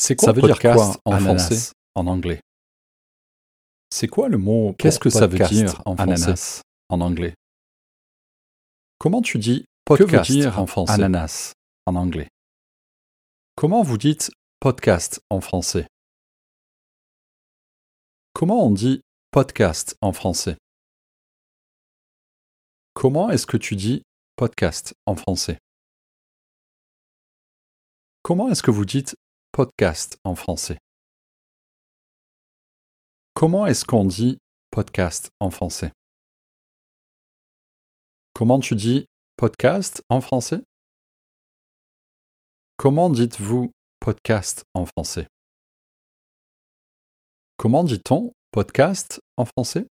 C'est quoi Ça veut dire podcast quoi en ananas français en anglais? C'est quoi le mot Qu'est-ce que ça veut podcast dire en français en anglais? Comment tu dis Podcast que veut dire en français. ananas en anglais? Comment vous dites podcast en français? Comment on dit podcast en français? Comment est-ce que tu dis podcast en français? Comment est-ce que vous dites podcast en français. Comment est-ce qu'on dit podcast en français? Comment tu dis podcast en français? Comment dites-vous podcast en français? Comment dit-on podcast en français?